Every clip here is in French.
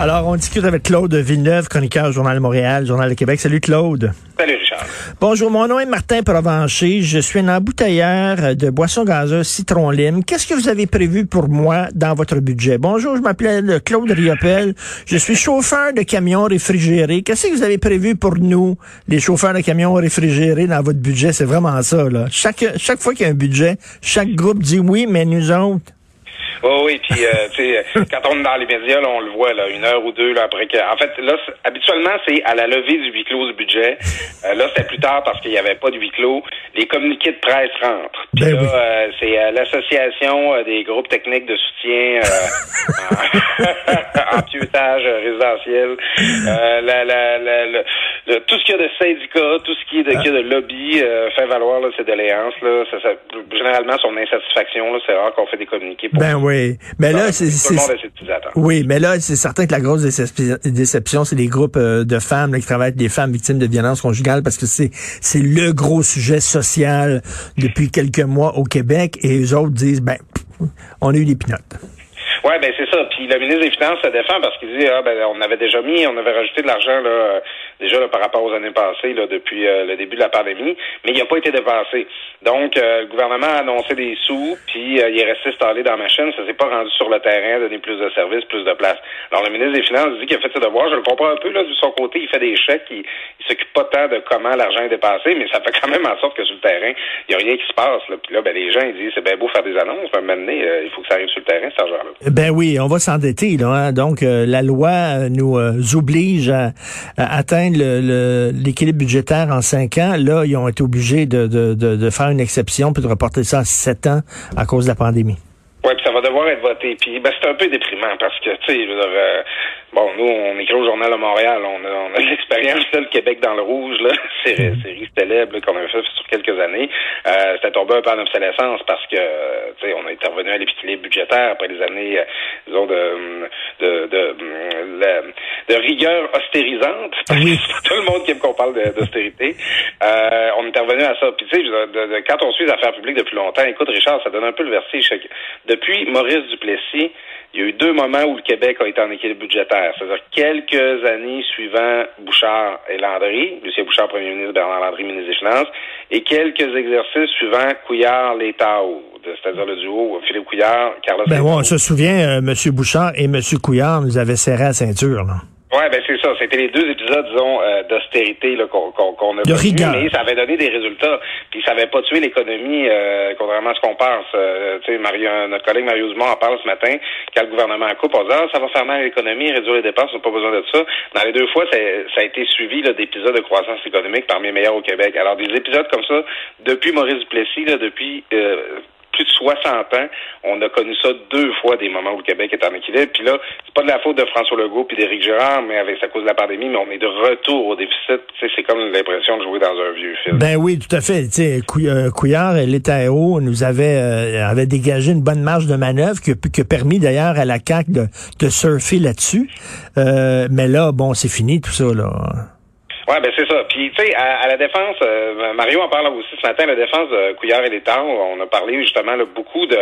Alors, on discute avec Claude Villeneuve, chroniqueur Journal de Montréal, Journal de Québec. Salut Claude. Salut Richard. Bonjour, mon nom est Martin Provencher. Je suis un embouteilleur de boissons gazeuses Citron Lime. Qu'est-ce que vous avez prévu pour moi dans votre budget? Bonjour, je m'appelle Claude Riopel. Je suis chauffeur de camions réfrigérés. Qu'est-ce que vous avez prévu pour nous, les chauffeurs de camions réfrigérés, dans votre budget? C'est vraiment ça, là. Chaque, chaque fois qu'il y a un budget, chaque groupe dit oui, mais nous autres, Oh oui, puis euh, tu sais, quand on est dans les médias, là, on le voit là, une heure ou deux là, après que. En fait, là, habituellement, c'est à la levée du huis clos du budget. Euh, là, c'était plus tard parce qu'il n'y avait pas de huis clos. Les communiqués de presse rentrent. Puis Ben là, oui. euh, c'est euh, l'association euh, des groupes techniques de soutien en, en pieutage résidentiel. Euh, la, la, la, le- le- tout ce qu'il y a de syndicats, tout ce qui est de, qu'il y a de lobby euh, fait valoir là, ses doléances. Là, ça, ça- généralement, son insatisfaction, là, c'est rare qu'on fait des communiqués pour ben oui. Mais là, c'est... le c'est-. Oui, mais là, c'est certain que la grosse décep- déception, c'est les groupes euh, de femmes là, qui travaillent avec des femmes victimes de violences conjugales parce que c'est c'est le gros sujet social depuis quelques mois au Québec et eux autres disent ben pff, on a eu des pinottes. Oui, ben c'est ça. Puis le ministre des Finances se défend parce qu'il dit ah ben on avait déjà mis, on avait rajouté de l'argent là euh, déjà là, par rapport aux années passées là depuis euh, le début de la pandémie, mais il n'a pas été dépensé. Donc euh, le gouvernement a annoncé des sous, puis euh, il est resté installé dans la machine, ça s'est pas rendu sur le terrain, donner plus de services, plus de place. Alors le ministre des Finances dit qu'il a fait ses devoirs, je le comprends un peu là de son côté, il fait des chèques, il, il s'occupe pas tant de comment l'argent est dépensé, mais ça fait quand même en sorte que sur le terrain, il y a rien qui se passe. Là. Puis là, ben les gens ils disent c'est bien beau faire des annonces, mais maintenant euh, il faut que ça arrive sur le terrain cet argent-là. Ben oui, on va s'endetter là. hein. Donc euh, la loi nous oblige à atteindre l'équilibre budgétaire en cinq ans. Là, ils ont été obligés de, de, de, de faire une exception puis de reporter ça à sept ans à cause de la pandémie. Oui, puis ça va devoir être voté. Puis ben, c'est un peu déprimant parce que, tu sais, euh, bon, nous, on écrit au Journal de Montréal, on a, on a l'expérience, le Québec dans le rouge, là, série, série célèbre qu'on avait fait sur quelques années. Euh, C'était tombé un peu en obsolescence parce que, euh, tu sais, est intervenu à l'équilibre budgétaire après des années, euh, disons, de, de, de, de, de rigueur austérisante. Parce que tout le monde qui aime qu'on parle d'austérité. Euh, on est intervenu à ça. Puis tu sais, quand on suit les affaires publiques depuis longtemps, écoute Richard, ça donne un peu le vertige. Depuis Maurice Duplessis, eu deux moments où le Québec a été en équilibre budgétaire. C'est-à-dire quelques années suivant Bouchard et Landry, Lucien Bouchard, premier ministre, Bernard Landry, ministre des Finances, et quelques exercices suivant Couillard, Létao, de- c'est-à-dire le duo Philippe Couillard, Carlos Ben bon, on se souvient, euh, M. Bouchard et M. Couillard nous avaient serré la ceinture. Là. Ouais, ben c'est ça. C'était les deux épisodes, disons, euh, d'austérité qu'on qu'on qu'on a De mais ça avait donné des résultats. Puis ça avait pas tué l'économie, euh, contrairement à ce qu'on pense. Euh, tu sais, Mario, notre collègue Mario Dumont en parle ce matin. Quand le gouvernement coupe, on dit ah, ça va faire mal à l'économie, réduire les dépenses, on n'a pas besoin de ça. Dans les deux fois, c'est- ça a été suivi d'épisodes de croissance économique parmi les meilleurs au Québec. Alors des épisodes comme ça, depuis Maurice Duplessis, là, depuis euh, plus de 60 ans, on a connu ça deux fois des moments où le Québec est en équilibre. Puis là, c'est pas de la faute de François Legault puis d'Éric Girard, mais avec à cause de la pandémie, mais on est de retour au déficit. C'est comme l'impression de jouer dans un vieux film. Ben oui, tout à fait. Tu sais, Couy- euh, Couillard l'État-haut nous avait, euh, avait dégagé une bonne marge de manœuvre qui a, permis d'ailleurs à la CAQ de, de surfer là-dessus. Euh, mais là, bon, c'est fini tout ça. là. Ouais, ben c'est ça. Puis, tu sais, à, à la défense, euh, Mario en parle aussi ce matin, la défense de Couillard et l'État, on a parlé justement là, beaucoup de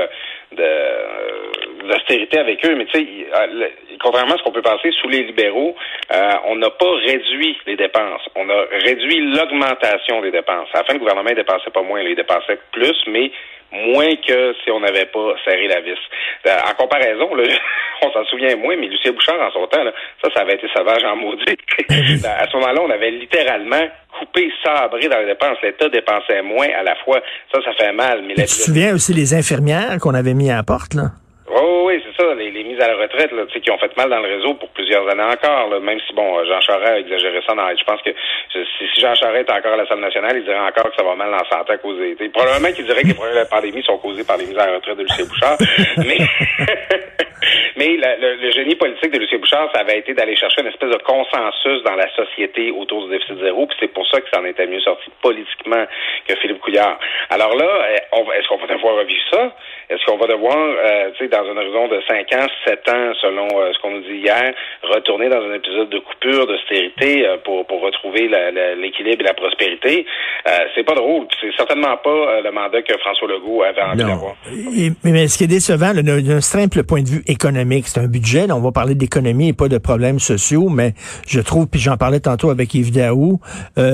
de, euh, d'austérité avec eux, mais tu sais, euh, contrairement à ce qu'on peut penser sous les libéraux, euh, on n'a pas réduit les dépenses. On a réduit l'augmentation des dépenses. À la fin, le gouvernement ne dépensait pas moins, il dépensait plus, mais moins que si on n'avait pas serré la vis. Euh, en comparaison, là, on s'en souvient moins, mais Lucien Bouchard, en son temps, là, ça, ça avait été sauvage en maudit. à ce moment-là, on avait littéralement coupé, sabré dans les dépenses. L'État dépensait moins à la fois. Ça, ça fait mal. Mais tu te souviens aussi les infirmières qu'on avait mis à la porte, là? Oui, oui, c'est ça, les, les mises à la retraite, là, tu sais, qui ont fait mal dans le réseau pour plusieurs années encore, là, même si, bon, Jean Charest a exagéré ça dans, je pense que si, si Jean Charest est encore à la salle nationale, il dirait encore que ça va mal dans santé à cause des, tu sais, probablement qu'il dirait que les problèmes de la pandémie sont causés par les mises à la retraite de Lucien Bouchard, mais, mais la- le, le génie politique de Lucien Bouchard, ça avait été d'aller chercher une espèce de consensus dans la société autour du déficit zéro, puis c'est pour ça que ça en était mieux sorti. politiquement que Philippe Couillard. Alors là, eh, est-ce qu'on va devoir revivre ça? Est-ce qu'on va devoir, euh, tu sais, dans un horizon de 5 ans, 7 ans, selon euh, ce qu'on nous dit hier, retourner dans un épisode de coupure, d'austérité euh, pour, pour retrouver l'équilibre et la prospérité? c'est pas drôle. C'est certainement pas le mandat que François Legault avait envie d'avoir. Mais, ce qui est décevant, d'un simple point de vue économique, c'est un budget. on va parler d'économie et pas de problèmes sociaux, mais je trouve, puis j'en parlais tantôt avec Yves Daou,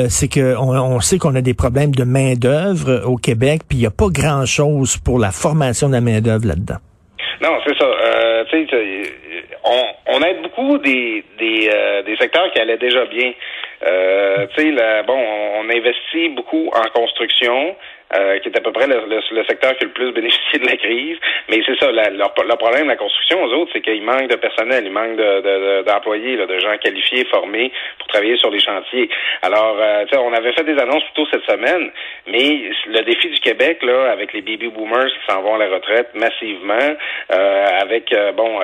c'est qu'on on sait qu'on a des problèmes de main-d'œuvre au Québec, puis il n'y a pas grand-chose pour la formation de la main-d'œuvre là-dedans. Non, c'est ça. Euh, on, aide beaucoup des, des, euh, des secteurs qui allaient déjà bien. Euh, bon, on investit beaucoup en construction. Euh, qui est à peu près le, secteur qui a le plus bénéficié de la crise. Mais c'est ça, la, leur, problème de la construction, aux autres, c'est qu'il manque de personnel, il manque d'employés, de, de, gens qualifiés, formés pour travailler sur les chantiers. Alors, euh, on avait fait des annonces plutôt cette semaine, mais le défi du Québec, là, avec les baby boomers qui s'en vont à la retraite massivement, euh, avec, euh, bon,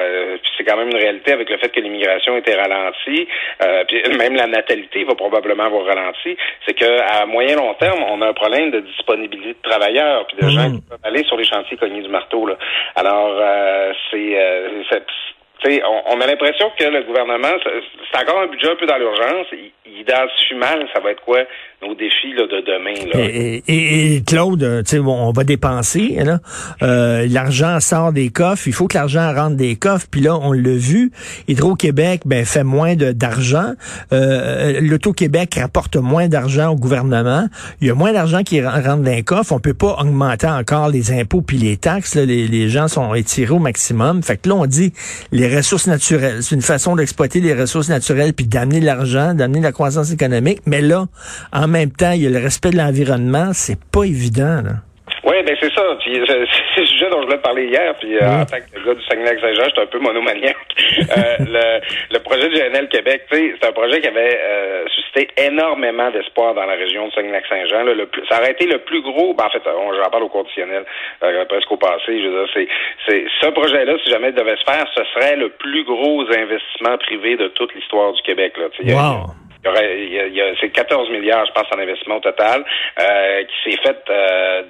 c'est quand même une réalité avec le fait que l'immigration était ralentie, puis même la natalité va probablement avoir ralenti, c'est qu'à moyen long terme, on a un problème de disponibilité de travailleurs, puis de gens mmh. qui peuvent aller sur les chantiers cogner du marteau. Là. Alors, euh, c'est, on, a l'impression que le gouvernement, c'est encore un budget un peu dans l'urgence. Il, il identifie mal, ça va être quoi nos défis là, de demain. Là? Et, Claude, euh, on va dépenser. Euh, l'argent sort des coffres. Il faut que l'argent rentre des coffres. Puis là, on l'a vu. Hydro-Québec ben, fait moins d'argent. Euh, L'Auto-Québec rapporte moins d'argent au gouvernement. Il y a moins d'argent qui rentre dans les coffres. On peut pas augmenter encore les impôts puis les taxes. Les, les gens sont étirés au maximum. Fait que là, on dit les ressources naturelles. C'est une façon d'exploiter les ressources naturelles puis d'amener l'argent, d'amener la croissance économique. Mais là, en même temps, il y a le respect de l'environnement. C'est pas évident, là. Oui, ben c'est ça. Puis c'est le sujet dont je voulais te parler hier. Puis euh, en tant que gars du Saguenay-Lac-Saint-Jean, j'étais un peu monomaniaque. euh, le, le, projet du GNL Québec, c'est un projet qui avait euh, suscité énormément d'espoir dans la région de Saguenay-Lac-Saint-Jean. Ça aurait été le plus gros. Ben, en fait, j'en parle au conditionnel, euh, presque au passé. Je veux dire, c'est ce projet-là, si jamais il devait se faire, ce serait le plus gros investissement privé de toute l'histoire du Québec. Là. Wow. Il y a, c'est 14 milliards, je pense, en investissement au total, euh, qui s'est fait euh,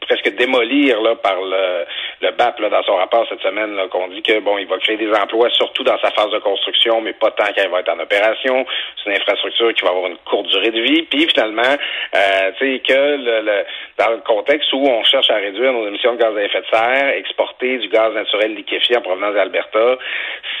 presque démolir là, par le, le BAP là, dans son rapport cette semaine qu'on dit que bon, il va créer des emplois surtout dans sa phase de construction, mais pas tant qu'elle va être en opération. C'est une infrastructure qui va avoir une courte durée de vie. Puis finalement, euh, tu sais que le, dans le contexte où on cherche à réduire nos émissions de gaz à effet de serre, exporter du gaz naturel liquéfié en provenance d'Alberta,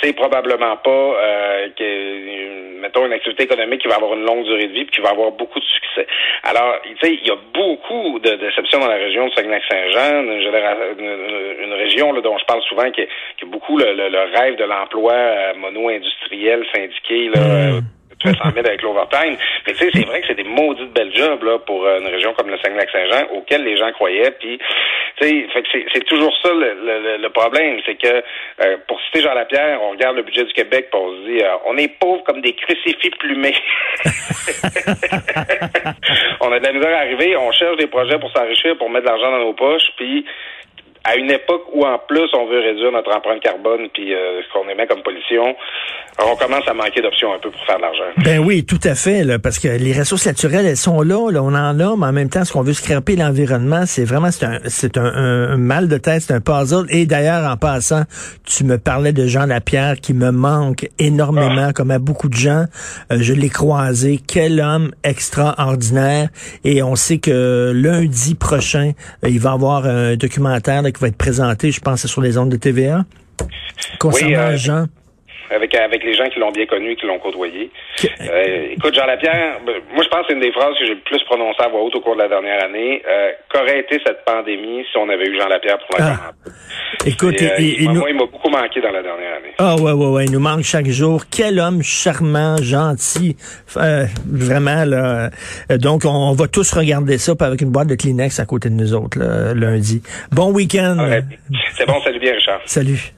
c'est probablement pas euh, que, mettons, une activité économique qui va avoir une longue durée de vie et qui va avoir beaucoup de succès. Alors, tu sais, il y a beaucoup de déceptions dans la région de Saguenay-Saint-Jean, une, région là, dont je parle souvent qui, qui a beaucoup le, le, rêve de l'emploi euh, mono-industriel syndiqué là, mmh tu 100 000 avec l'overtime. Mais tu sais, c'est vrai que c'est des maudites belles jobs là, pour euh, une région comme le Saguenay-Lac-Saint-Jean auxquelles les gens croyaient. Puis, tu sais, fait que c'est toujours ça le, le, problème. C'est que, euh, pour citer Jean Lapierre, on regarde le budget du Québec et on se dit, euh, on est pauvres comme des crucifix plumés. on a de la misère à arriver, on cherche des projets pour s'enrichir, pour mettre de l'argent dans nos poches, puis à une époque où en plus on veut réduire notre empreinte carbone puis euh, ce qu'on émet comme pollution, on commence à manquer d'options un peu pour faire de l'argent. Ben oui, tout à fait, là, parce que les ressources naturelles, elles sont là, là on en a, mais en même temps, ce qu'on veut scraper l'environnement, c'est vraiment c'est un c'est un, mal de tête, c'est un puzzle. Et d'ailleurs, en passant, tu me parlais de Jean Lapierre qui me manque énormément, ah. comme à beaucoup de gens. Euh, je l'ai croisé, quel homme extraordinaire. Et on sait que lundi prochain, euh, il va avoir un documentaire qui va être présenté, je pense, sur les ondes de TVA. Concernant euh, Jean? Avec, avec les gens qui l'ont bien connu qui l'ont côtoyé. Euh, écoute, Jean Lapierre, ben, moi je pense que c'est une des phrases que j'ai le plus prononcées à voix haute au cours de la dernière année. Euh, qu'aurait été cette pandémie si on avait eu Jean Lapierre pour la ah. Écoute, et, il, moi, il m'a beaucoup manqué dans la dernière année. Ah ouais, ouais, ouais, il nous manque chaque jour. Quel homme charmant, gentil, vraiment là. donc on va tous regarder ça avec une boîte de Kleenex à côté de nous autres lundi. Bon week-end. C'est bon, salut bien Richard. Salut.